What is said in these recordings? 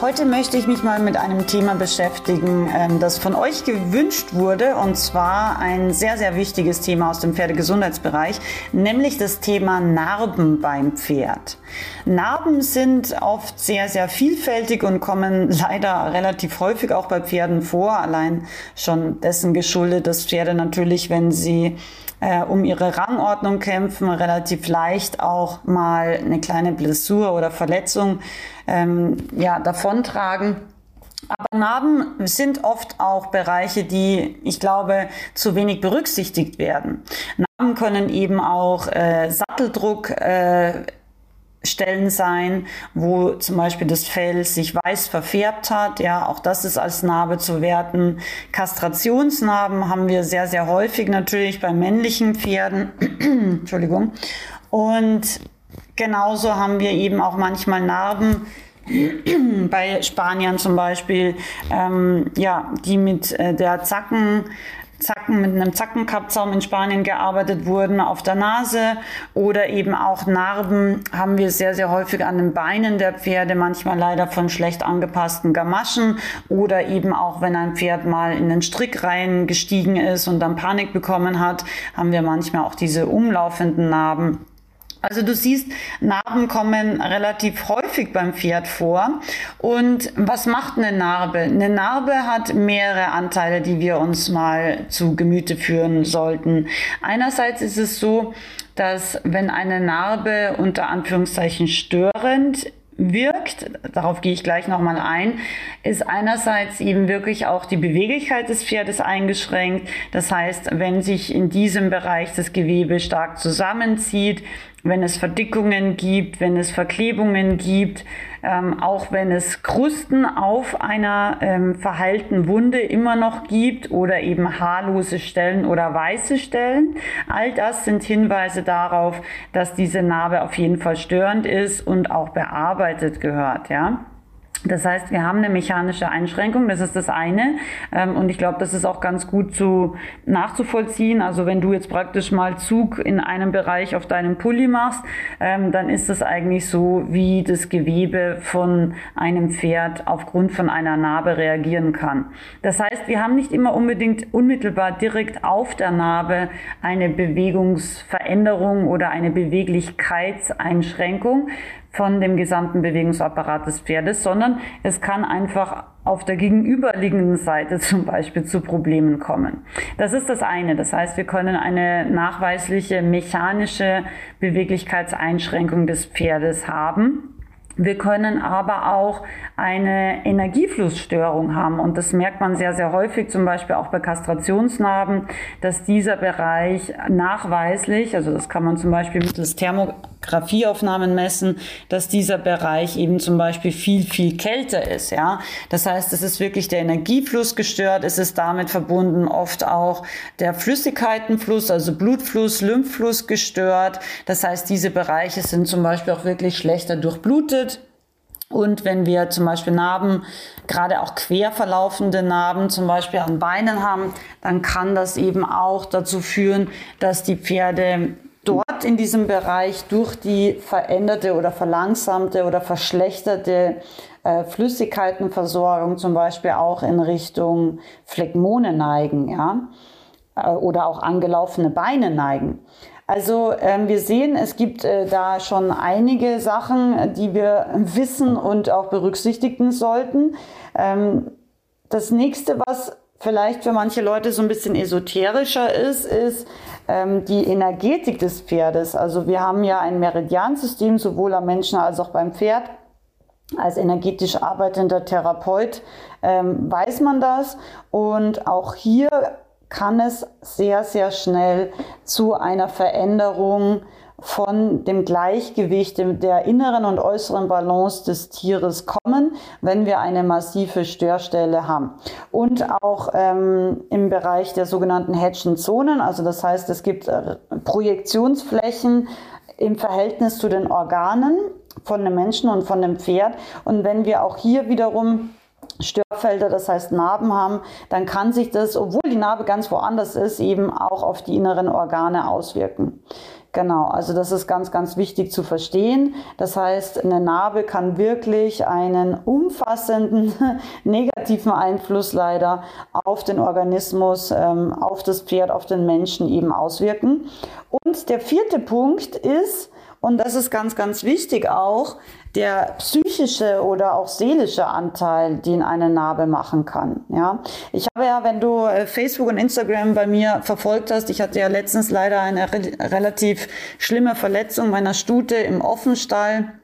Heute möchte ich mich mal mit einem Thema beschäftigen, ähm, das von euch gewünscht wurde, und zwar ein sehr, sehr wichtiges Thema aus dem Pferdegesundheitsbereich, nämlich das Thema Narben beim Pferd. Narben sind oft sehr, sehr vielfältig und kommen leider relativ häufig auch bei Pferden vor, allein schon dessen geschuldet, dass Pferde natürlich, wenn sie äh, um ihre Rangordnung kämpfen, relativ leicht auch mal eine kleine Blessur oder Verletzung ähm, ja, davontragen. Aber Narben sind oft auch Bereiche, die, ich glaube, zu wenig berücksichtigt werden. Narben können eben auch äh, Satteldruck äh, Stellen sein, wo zum Beispiel das Fell sich weiß verfärbt hat. Ja, auch das ist als Narbe zu werten. Kastrationsnarben haben wir sehr, sehr häufig natürlich bei männlichen Pferden. Entschuldigung. Und genauso haben wir eben auch manchmal Narben, bei Spaniern zum Beispiel, ähm, ja, die mit äh, der Zacken Zacken mit einem Zackenkappzaum in Spanien gearbeitet wurden auf der Nase oder eben auch Narben haben wir sehr, sehr häufig an den Beinen der Pferde, manchmal leider von schlecht angepassten Gamaschen oder eben auch, wenn ein Pferd mal in den Strick rein gestiegen ist und dann Panik bekommen hat, haben wir manchmal auch diese umlaufenden Narben. Also du siehst, Narben kommen relativ häufig beim Pferd vor. Und was macht eine Narbe? Eine Narbe hat mehrere Anteile, die wir uns mal zu Gemüte führen sollten. Einerseits ist es so, dass wenn eine Narbe unter Anführungszeichen störend wirkt, darauf gehe ich gleich nochmal ein, ist einerseits eben wirklich auch die Beweglichkeit des Pferdes eingeschränkt. Das heißt, wenn sich in diesem Bereich das Gewebe stark zusammenzieht, wenn es Verdickungen gibt, wenn es Verklebungen gibt, ähm, auch wenn es Krusten auf einer ähm, verheilten Wunde immer noch gibt oder eben haarlose Stellen oder weiße Stellen. All das sind Hinweise darauf, dass diese Narbe auf jeden Fall störend ist und auch bearbeitet gehört, ja. Das heißt, wir haben eine mechanische Einschränkung, das ist das eine. Ähm, und ich glaube, das ist auch ganz gut zu nachzuvollziehen. Also wenn du jetzt praktisch mal Zug in einem Bereich auf deinem Pulli machst, ähm, dann ist das eigentlich so, wie das Gewebe von einem Pferd aufgrund von einer Narbe reagieren kann. Das heißt, wir haben nicht immer unbedingt unmittelbar direkt auf der Narbe eine Bewegungsveränderung oder eine Beweglichkeitseinschränkung von dem gesamten Bewegungsapparat des Pferdes, sondern es kann einfach auf der gegenüberliegenden Seite zum Beispiel zu Problemen kommen. Das ist das eine. Das heißt, wir können eine nachweisliche mechanische Beweglichkeitseinschränkung des Pferdes haben. Wir können aber auch eine Energieflussstörung haben und das merkt man sehr, sehr häufig, zum Beispiel auch bei Kastrationsnarben, dass dieser Bereich nachweislich, also das kann man zum Beispiel mittels Thermografieaufnahmen messen, dass dieser Bereich eben zum Beispiel viel, viel kälter ist. Ja, das heißt, es ist wirklich der Energiefluss gestört, es ist damit verbunden oft auch der Flüssigkeitenfluss, also Blutfluss, Lymphfluss gestört. Das heißt, diese Bereiche sind zum Beispiel auch wirklich schlechter durchblutet und wenn wir zum Beispiel Narben, gerade auch quer verlaufende Narben zum Beispiel an Beinen haben, dann kann das eben auch dazu führen, dass die Pferde dort in diesem Bereich durch die veränderte oder verlangsamte oder verschlechterte äh, Flüssigkeitenversorgung zum Beispiel auch in Richtung Phlegmone neigen, ja, äh, oder auch angelaufene Beine neigen. Also ähm, wir sehen, es gibt äh, da schon einige Sachen, die wir wissen und auch berücksichtigen sollten. Ähm, das nächste, was vielleicht für manche Leute so ein bisschen esoterischer ist, ist die Energetik des Pferdes. Also wir haben ja ein Meridiansystem, sowohl am Menschen als auch beim Pferd. Als energetisch arbeitender Therapeut ähm, weiß man das. Und auch hier kann es sehr, sehr schnell zu einer Veränderung von dem Gleichgewicht der inneren und äußeren Balance des Tieres kommen, wenn wir eine massive Störstelle haben. Und auch ähm, im Bereich der sogenannten Hedgen Zonen, also das heißt, es gibt äh, Projektionsflächen im Verhältnis zu den Organen von dem Menschen und von dem Pferd. Und wenn wir auch hier wiederum Störfelder, das heißt Narben haben, dann kann sich das, obwohl die Narbe ganz woanders ist, eben auch auf die inneren Organe auswirken. Genau, also das ist ganz, ganz wichtig zu verstehen. Das heißt, eine Narbe kann wirklich einen umfassenden negativen Einfluss leider auf den Organismus, ähm, auf das Pferd, auf den Menschen eben auswirken. Und der vierte Punkt ist, und das ist ganz, ganz wichtig auch, der psychische oder auch seelische Anteil, den eine Narbe machen kann. Ja, ich habe ja, wenn du äh, Facebook und Instagram bei mir verfolgt hast, ich hatte ja letztens leider eine re relativ schlimme Verletzung meiner Stute im Offenstall.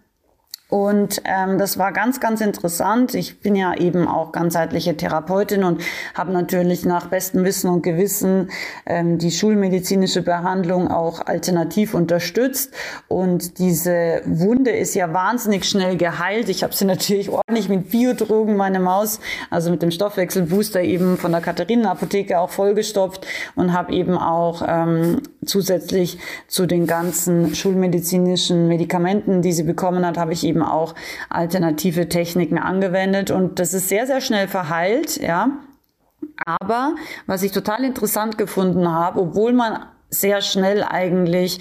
Und ähm, das war ganz, ganz interessant. Ich bin ja eben auch ganzheitliche Therapeutin und habe natürlich nach bestem Wissen und Gewissen ähm, die schulmedizinische Behandlung auch alternativ unterstützt. Und diese Wunde ist ja wahnsinnig schnell geheilt. Ich habe sie natürlich ordentlich mit Biodrogen, meine Maus, also mit dem Stoffwechselbooster eben von der Katharinen-Apotheke auch vollgestopft und habe eben auch ähm, zusätzlich zu den ganzen schulmedizinischen Medikamenten, die sie bekommen hat, habe ich eben auch alternative Techniken angewendet und das ist sehr, sehr schnell verheilt, ja. Aber was ich total interessant gefunden habe, obwohl man sehr schnell eigentlich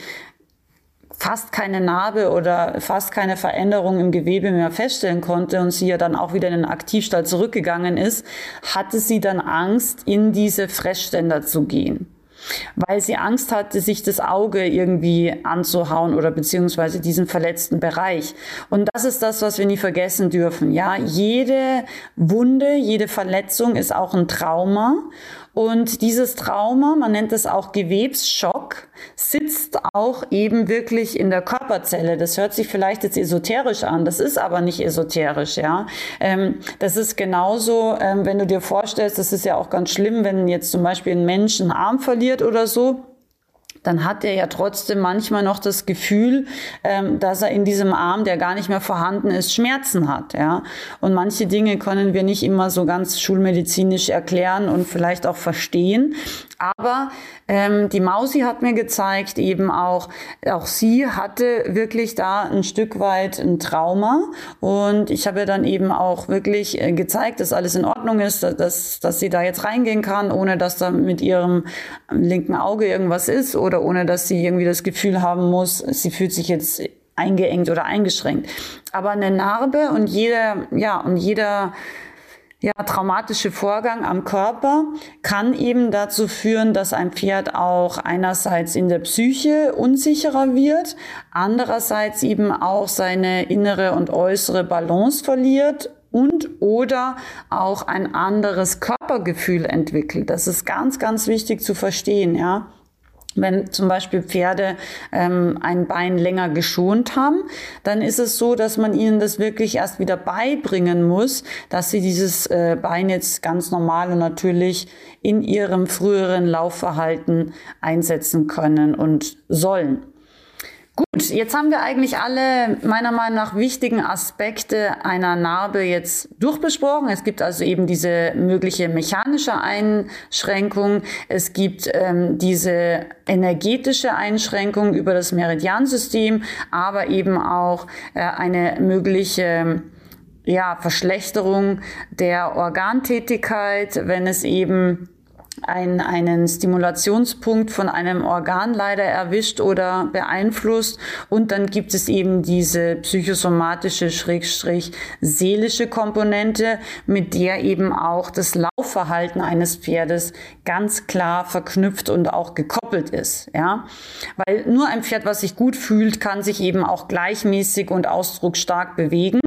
fast keine Narbe oder fast keine Veränderung im Gewebe mehr feststellen konnte und sie ja dann auch wieder in den Aktivstall zurückgegangen ist, hatte sie dann Angst, in diese Fressständer zu gehen weil sie Angst hatte, sich das Auge irgendwie anzuhauen oder beziehungsweise diesen verletzten Bereich. Und das ist das, was wir nie vergessen dürfen. Ja, jede Wunde, jede Verletzung ist auch ein Trauma. Und dieses Trauma, man nennt es auch Gewebsschock, sitzt auch eben wirklich in der Körperzelle. Das hört sich vielleicht jetzt esoterisch an, das ist aber nicht esoterisch, ja. Ähm, das ist genauso, ähm, wenn du dir vorstellst, das ist ja auch ganz schlimm, wenn jetzt zum Beispiel ein Mensch einen Arm verliert oder so dann hat er ja trotzdem manchmal noch das Gefühl, ähm, dass er in diesem Arm, der gar nicht mehr vorhanden ist, Schmerzen hat. Ja? Und manche Dinge können wir nicht immer so ganz schulmedizinisch erklären und vielleicht auch verstehen. Aber ähm, die Mausi hat mir gezeigt, eben auch, auch sie hatte wirklich da ein Stück weit ein Trauma. Und ich habe ihr dann eben auch wirklich äh, gezeigt, dass alles in Ordnung ist, dass, dass sie da jetzt reingehen kann, ohne dass da mit ihrem linken Auge irgendwas ist oder ohne dass sie irgendwie das Gefühl haben muss, sie fühlt sich jetzt eingeengt oder eingeschränkt. Aber eine Narbe und jeder, ja, und jeder, ja, traumatische Vorgang am Körper kann eben dazu führen, dass ein Pferd auch einerseits in der Psyche unsicherer wird, andererseits eben auch seine innere und äußere Balance verliert und oder auch ein anderes Körpergefühl entwickelt. Das ist ganz, ganz wichtig zu verstehen, ja. Wenn zum Beispiel Pferde ähm, ein Bein länger geschont haben, dann ist es so, dass man ihnen das wirklich erst wieder beibringen muss, dass sie dieses äh, Bein jetzt ganz normal und natürlich in ihrem früheren Laufverhalten einsetzen können und sollen. Gut, jetzt haben wir eigentlich alle meiner Meinung nach wichtigen Aspekte einer Narbe jetzt durchbesprochen. Es gibt also eben diese mögliche mechanische Einschränkung. Es gibt ähm, diese energetische Einschränkung über das Meridiansystem, aber eben auch äh, eine mögliche ja, Verschlechterung der Organtätigkeit, wenn es eben ein, einen Stimulationspunkt von einem Organ leider erwischt oder beeinflusst. Und dann gibt es eben diese psychosomatische, schrägstrich seelische Komponente, mit der eben auch das Laufverhalten eines Pferdes ganz klar verknüpft und auch gekoppelt ist. Ja, weil nur ein Pferd, was sich gut fühlt, kann sich eben auch gleichmäßig und ausdrucksstark bewegen.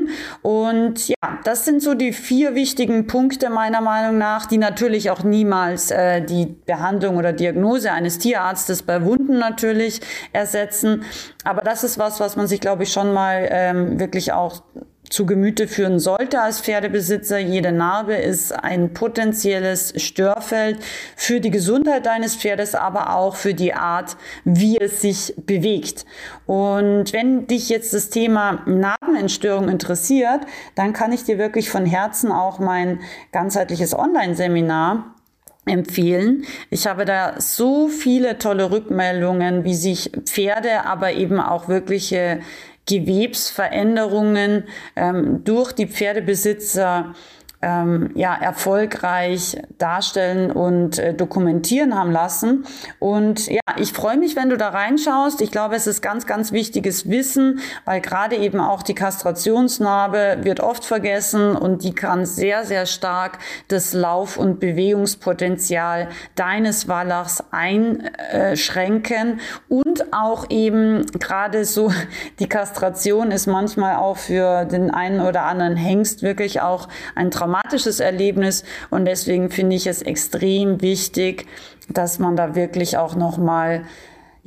Und ja, das sind so die vier wichtigen Punkte meiner Meinung nach, die natürlich auch niemals äh, die Behandlung oder Diagnose eines Tierarztes bei Wunden natürlich ersetzen. Aber das ist was, was man sich, glaube ich, schon mal ähm, wirklich auch zu Gemüte führen sollte als Pferdebesitzer. Jede Narbe ist ein potenzielles Störfeld für die Gesundheit deines Pferdes, aber auch für die Art, wie es sich bewegt. Und wenn dich jetzt das Thema Narbenentstörung interessiert, dann kann ich dir wirklich von Herzen auch mein ganzheitliches Online-Seminar empfehlen. Ich habe da so viele tolle Rückmeldungen, wie sich Pferde, aber eben auch wirkliche Gewebsveränderungen ähm, durch die Pferdebesitzer ähm, ja, erfolgreich darstellen und äh, dokumentieren haben lassen. Und ja, ich freue mich, wenn du da reinschaust. Ich glaube, es ist ganz, ganz wichtiges Wissen, weil gerade eben auch die Kastrationsnarbe wird oft vergessen und die kann sehr, sehr stark das Lauf- und Bewegungspotenzial deines Wallachs einschränken und auch eben gerade so die Kastration ist manchmal auch für den einen oder anderen Hengst wirklich auch ein Traum traumatisches Erlebnis. Und deswegen finde ich es extrem wichtig, dass man da wirklich auch noch mal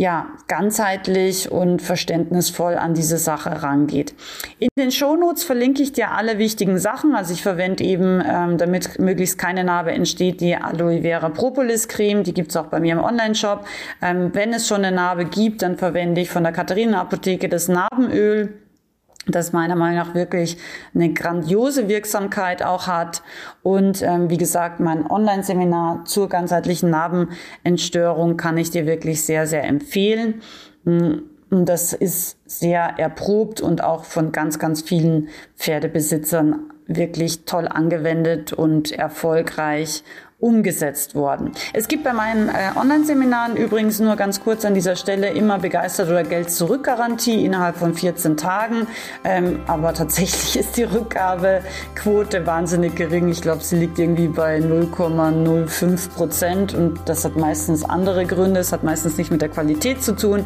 ja, ganzheitlich und verständnisvoll an diese Sache rangeht. In den Shownotes verlinke ich dir alle wichtigen Sachen. Also ich verwende eben, ähm, damit möglichst keine Narbe entsteht, die Aloe Vera Propolis Creme. Die gibt's auch bei mir im Online-Shop. Ähm, wenn es schon eine Narbe gibt, dann verwende ich von der Katharina Apotheke das Narbenöl das meiner Meinung nach wirklich eine grandiose Wirksamkeit auch hat. Und ähm, wie gesagt, mein Online-Seminar zur ganzheitlichen Narbenentstörung kann ich dir wirklich sehr, sehr empfehlen. Mm, das ist sehr erprobt und auch von ganz, ganz vielen Pferdebesitzern wirklich toll angewendet und erfolgreich umgesetzt worden. Es gibt bei meinen äh, Online-Seminaren übrigens nur ganz kurz an dieser Stelle immer begeistert oder Geld zurück Garantie innerhalb von 14 Tagen. Ähm, aber tatsächlich ist die Rückgabequote wahnsinnig gering. Ich glaube, sie liegt irgendwie bei 0,05 Prozent und das hat meistens andere Gründe. Es hat meistens nicht mit der Qualität zu tun.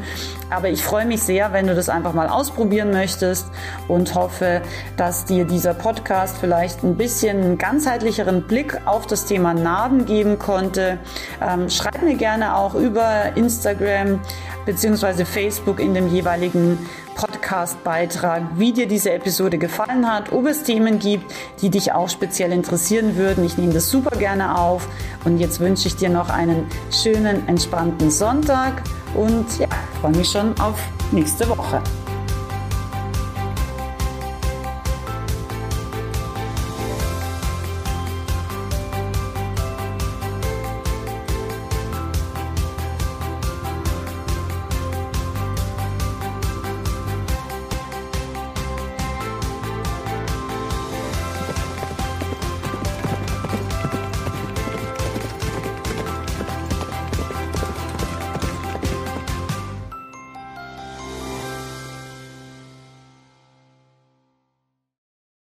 Aber ich freue mich sehr, wenn du das einfach mal ausprobieren möchtest und hoffe, dass dir dieser Podcast vielleicht ein bisschen einen ganzheitlicheren Blick auf das Thema Nahrung Narben geben konnte. Ähm, schreib mir gerne auch über Instagram bzw. Facebook in dem jeweiligen Podcast-Beitrag, wie dir diese Episode gefallen hat, ob es Themen gibt, die dich auch speziell interessieren würden. Ich nehme das super gerne auf und jetzt wünsche ich dir noch einen schönen, entspannten Sonntag und ja, freue mich schon auf nächste Woche.